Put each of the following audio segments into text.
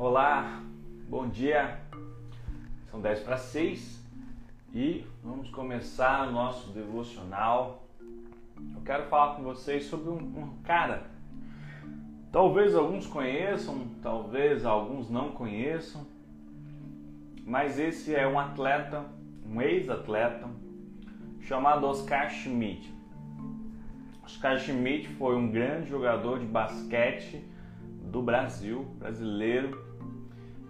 Olá, bom dia. São 10 para 6 e vamos começar nosso devocional. Eu quero falar com vocês sobre um, um cara. Talvez alguns conheçam, talvez alguns não conheçam, mas esse é um atleta, um ex-atleta, chamado Oscar Schmidt. Oscar Schmidt foi um grande jogador de basquete do Brasil, brasileiro,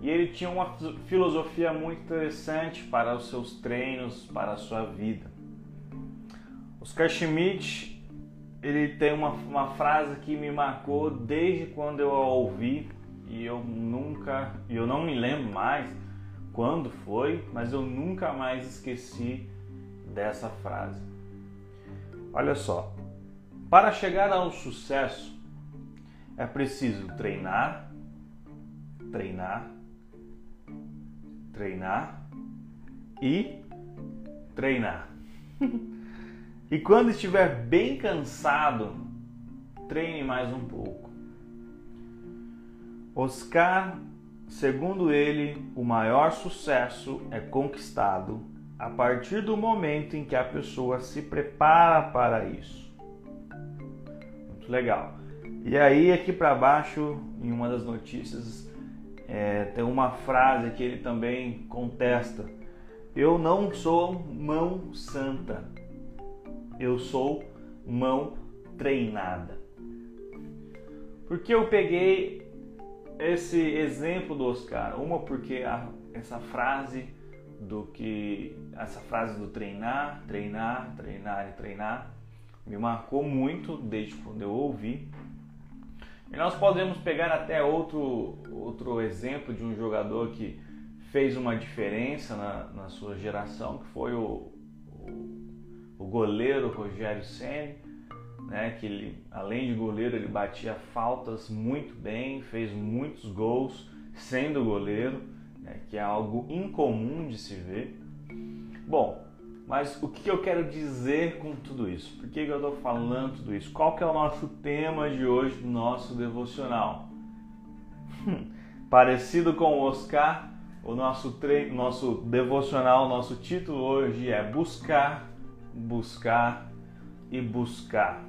e ele tinha uma filosofia muito interessante para os seus treinos, para a sua vida. Oscar Schmidt, ele tem uma, uma frase que me marcou desde quando eu a ouvi e eu nunca, eu não me lembro mais quando foi, mas eu nunca mais esqueci dessa frase. Olha só, para chegar ao sucesso é preciso treinar, treinar, treinar e treinar. e quando estiver bem cansado, treine mais um pouco. Oscar, segundo ele, o maior sucesso é conquistado a partir do momento em que a pessoa se prepara para isso. Muito legal. E aí, aqui para baixo, em uma das notícias, é, tem uma frase que ele também contesta: Eu não sou mão santa, eu sou mão treinada. Porque eu peguei esse exemplo do Oscar? Uma porque a, essa frase do que essa frase do treinar, treinar, treinar e treinar me marcou muito desde quando eu ouvi e nós podemos pegar até outro, outro exemplo de um jogador que fez uma diferença na, na sua geração, que foi o, o, o goleiro Rogério Senni, né, que ele, além de goleiro, ele batia faltas muito bem, fez muitos gols sendo goleiro, né, que é algo incomum de se ver. Bom, mas o que eu quero dizer com tudo isso? Por que eu estou falando tudo isso? Qual que é o nosso tema de hoje do nosso devocional? Parecido com o Oscar, o nosso, tre... nosso devocional, nosso título hoje é Buscar, Buscar e Buscar.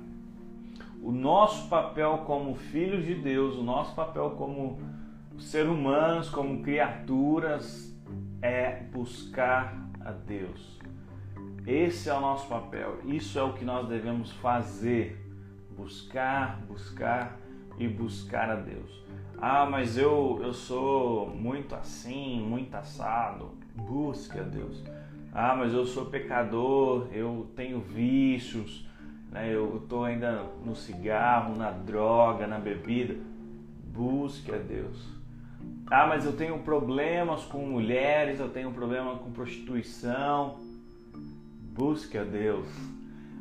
O nosso papel como filhos de Deus, o nosso papel como seres humanos, como criaturas, é buscar a Deus esse é o nosso papel, isso é o que nós devemos fazer: buscar, buscar e buscar a Deus. Ah, mas eu, eu sou muito assim, muito assado. Busque a Deus. Ah, mas eu sou pecador, eu tenho vícios, né? eu estou ainda no cigarro, na droga, na bebida. Busque a Deus. Ah, mas eu tenho problemas com mulheres, eu tenho problema com prostituição busque a Deus.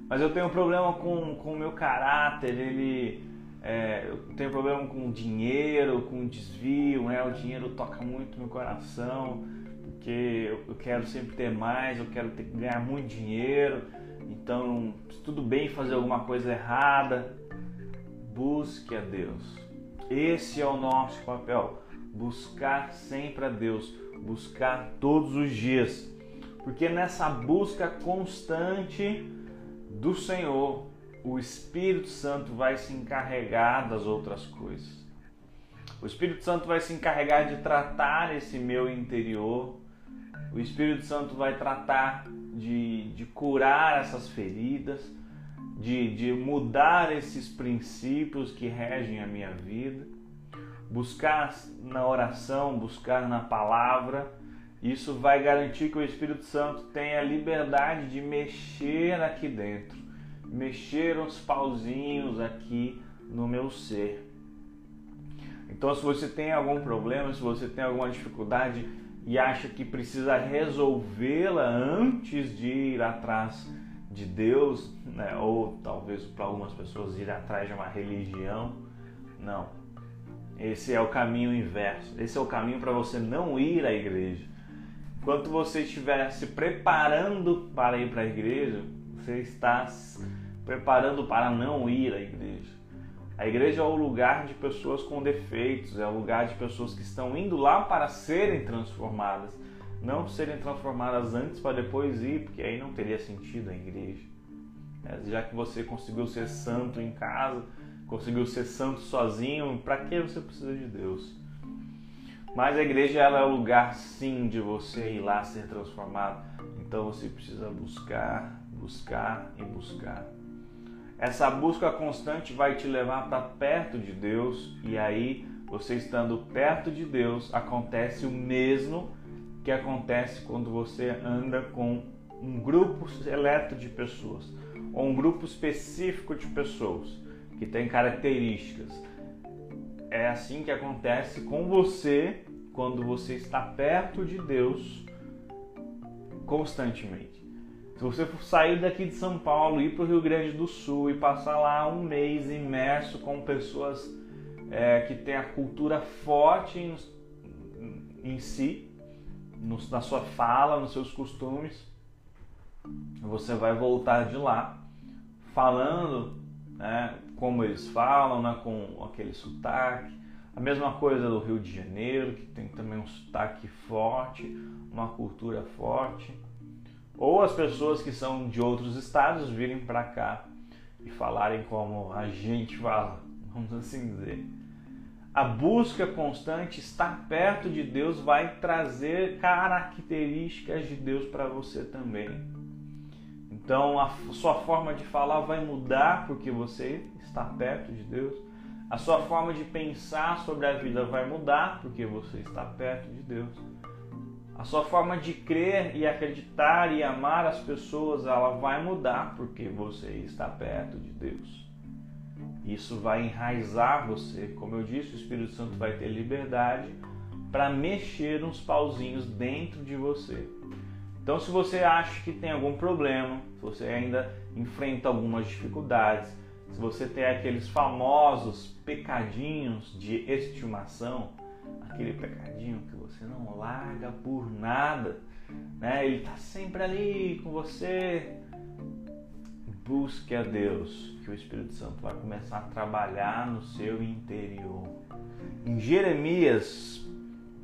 Mas eu tenho problema com, com o meu caráter, ele. É, eu tenho problema com dinheiro, com desvio, né? O dinheiro toca muito meu coração, porque eu, quero sempre ter mais, eu quero ter, ganhar muito dinheiro. Então, tudo bem fazer alguma coisa errada, busque a Deus. Esse é o nosso papel. Buscar sempre a Deus, buscar todos os dias porque nessa busca constante do Senhor, o Espírito Santo vai se encarregar das outras coisas. O Espírito Santo vai se encarregar de tratar esse meu interior. O Espírito Santo vai tratar de, de curar essas feridas, de, de mudar esses princípios que regem a minha vida. Buscar na oração, buscar na palavra isso vai garantir que o Espírito Santo tenha liberdade de mexer aqui dentro, mexer uns pauzinhos aqui no meu ser. Então, se você tem algum problema, se você tem alguma dificuldade e acha que precisa resolvê-la antes de ir atrás de Deus, né? ou talvez para algumas pessoas ir atrás de uma religião, não. Esse é o caminho inverso. Esse é o caminho para você não ir à igreja Enquanto você estiver se preparando para ir para a igreja, você está se preparando para não ir à igreja. A igreja é o lugar de pessoas com defeitos, é o lugar de pessoas que estão indo lá para serem transformadas, não serem transformadas antes para depois ir, porque aí não teria sentido a igreja. É, já que você conseguiu ser santo em casa, conseguiu ser santo sozinho, para que você precisa de Deus? Mas a igreja ela é o lugar sim de você ir lá ser transformado. Então você precisa buscar, buscar e buscar. Essa busca constante vai te levar para perto de Deus e aí você estando perto de Deus acontece o mesmo que acontece quando você anda com um grupo seleto de pessoas ou um grupo específico de pessoas que tem características. É assim que acontece com você quando você está perto de Deus constantemente. Se você sair daqui de São Paulo, ir para o Rio Grande do Sul e passar lá um mês imerso com pessoas é, que têm a cultura forte em, em si, no, na sua fala, nos seus costumes, você vai voltar de lá falando né, como eles falam, né, com aquele sotaque. A mesma coisa do Rio de Janeiro, que tem também um sotaque forte, uma cultura forte ou as pessoas que são de outros estados virem para cá e falarem como a gente fala, vamos assim dizer. A busca constante, estar perto de Deus, vai trazer características de Deus para você também. Então a sua forma de falar vai mudar porque você está perto de Deus. A sua forma de pensar sobre a vida vai mudar porque você está perto de Deus. A sua forma de crer e acreditar e amar as pessoas, ela vai mudar porque você está perto de Deus. Isso vai enraizar você. Como eu disse, o Espírito Santo vai ter liberdade para mexer uns pauzinhos dentro de você. Então, se você acha que tem algum problema, se você ainda enfrenta algumas dificuldades, se você tem aqueles famosos pecadinhos de estimação, aquele pecadinho que você não larga por nada, né? Ele está sempre ali com você. Busque a Deus, que o Espírito Santo vai começar a trabalhar no seu interior. Em Jeremias,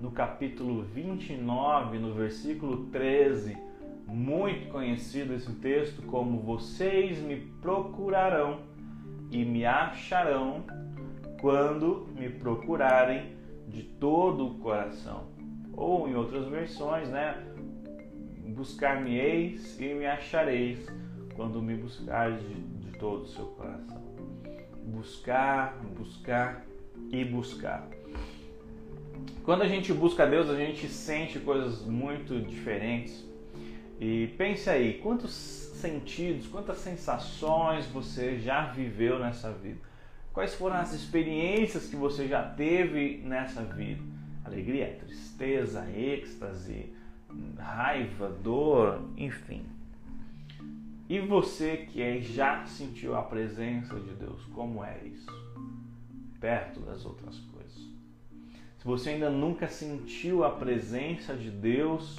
no capítulo 29, no versículo 13, muito conhecido esse texto como vocês me procurarão e me acharão quando me procurarem de todo o coração. Ou em outras versões, né? Buscar-me-eis e me achareis quando me buscares de, de todo o seu coração. Buscar, buscar e buscar. Quando a gente busca Deus, a gente sente coisas muito diferentes. E pense aí, quantos sentidos, quantas sensações você já viveu nessa vida? Quais foram as experiências que você já teve nessa vida? Alegria, tristeza, êxtase, raiva, dor, enfim. E você que já sentiu a presença de Deus, como é isso? Perto das outras coisas. Se você ainda nunca sentiu a presença de Deus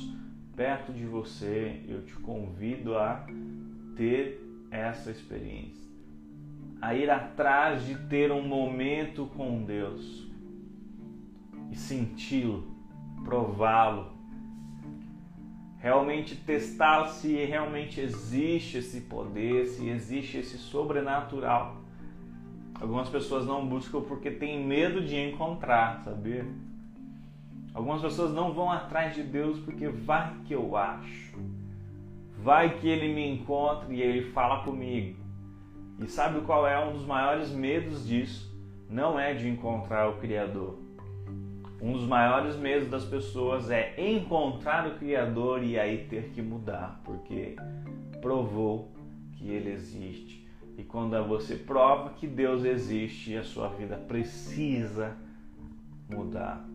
perto de você, eu te convido a ter essa experiência a ir atrás de ter um momento com Deus e senti-lo, prová-lo, realmente testar se realmente existe esse poder, se existe esse sobrenatural. Algumas pessoas não buscam porque têm medo de encontrar, sabia? Algumas pessoas não vão atrás de Deus porque vai que eu acho. Vai que ele me encontre e ele fala comigo. E sabe qual é um dos maiores medos disso? Não é de encontrar o Criador. Um dos maiores medos das pessoas é encontrar o Criador e aí ter que mudar, porque provou que ele existe. E quando você prova que Deus existe, a sua vida precisa mudar.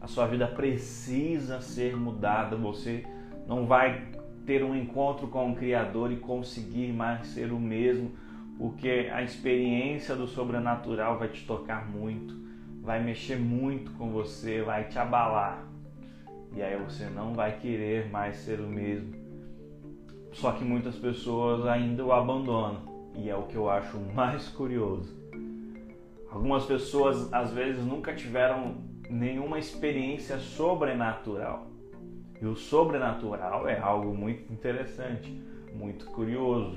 A sua vida precisa ser mudada. Você não vai ter um encontro com o Criador e conseguir mais ser o mesmo porque a experiência do sobrenatural vai te tocar muito, vai mexer muito com você, vai te abalar. E aí você não vai querer mais ser o mesmo. Só que muitas pessoas ainda o abandonam. E é o que eu acho mais curioso. Algumas pessoas às vezes nunca tiveram nenhuma experiência sobrenatural. E o sobrenatural é algo muito interessante, muito curioso.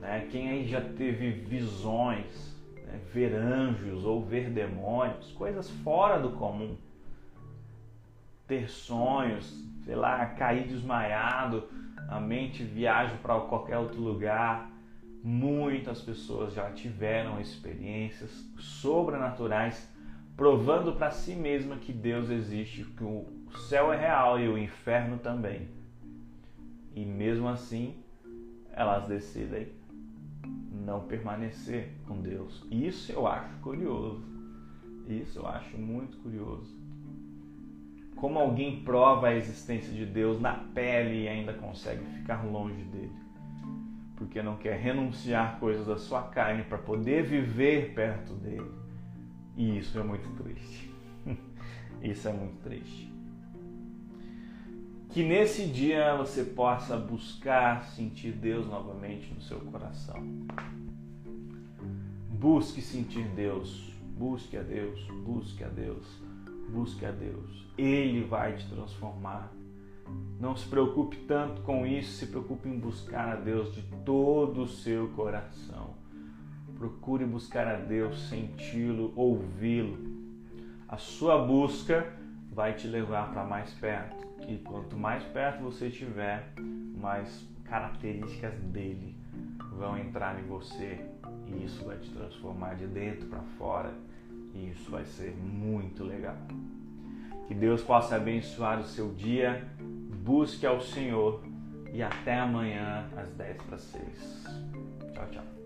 Né? Quem aí já teve visões, né? ver anjos ou ver demônios, coisas fora do comum, ter sonhos, sei lá, cair desmaiado, a mente viaja para qualquer outro lugar. Muitas pessoas já tiveram experiências sobrenaturais provando para si mesma que Deus existe, que o céu é real e o inferno também. E mesmo assim, elas decidem não permanecer com Deus. Isso eu acho curioso. Isso eu acho muito curioso. Como alguém prova a existência de Deus na pele e ainda consegue ficar longe dele? Porque não quer renunciar coisas da sua carne para poder viver perto dele. E isso é muito triste. isso é muito triste. Que nesse dia você possa buscar sentir Deus novamente no seu coração. Busque sentir Deus. Busque a Deus. Busque a Deus. Busque a Deus. Ele vai te transformar. Não se preocupe tanto com isso, se preocupe em buscar a Deus de todo o seu coração. Procure buscar a Deus, senti-lo, ouvi-lo. A sua busca vai te levar para mais perto. E quanto mais perto você estiver, mais características dele vão entrar em você. E isso vai te transformar de dentro para fora. E isso vai ser muito legal. Que Deus possa abençoar o seu dia. Busque ao Senhor. E até amanhã às 10 para 6. Tchau, tchau.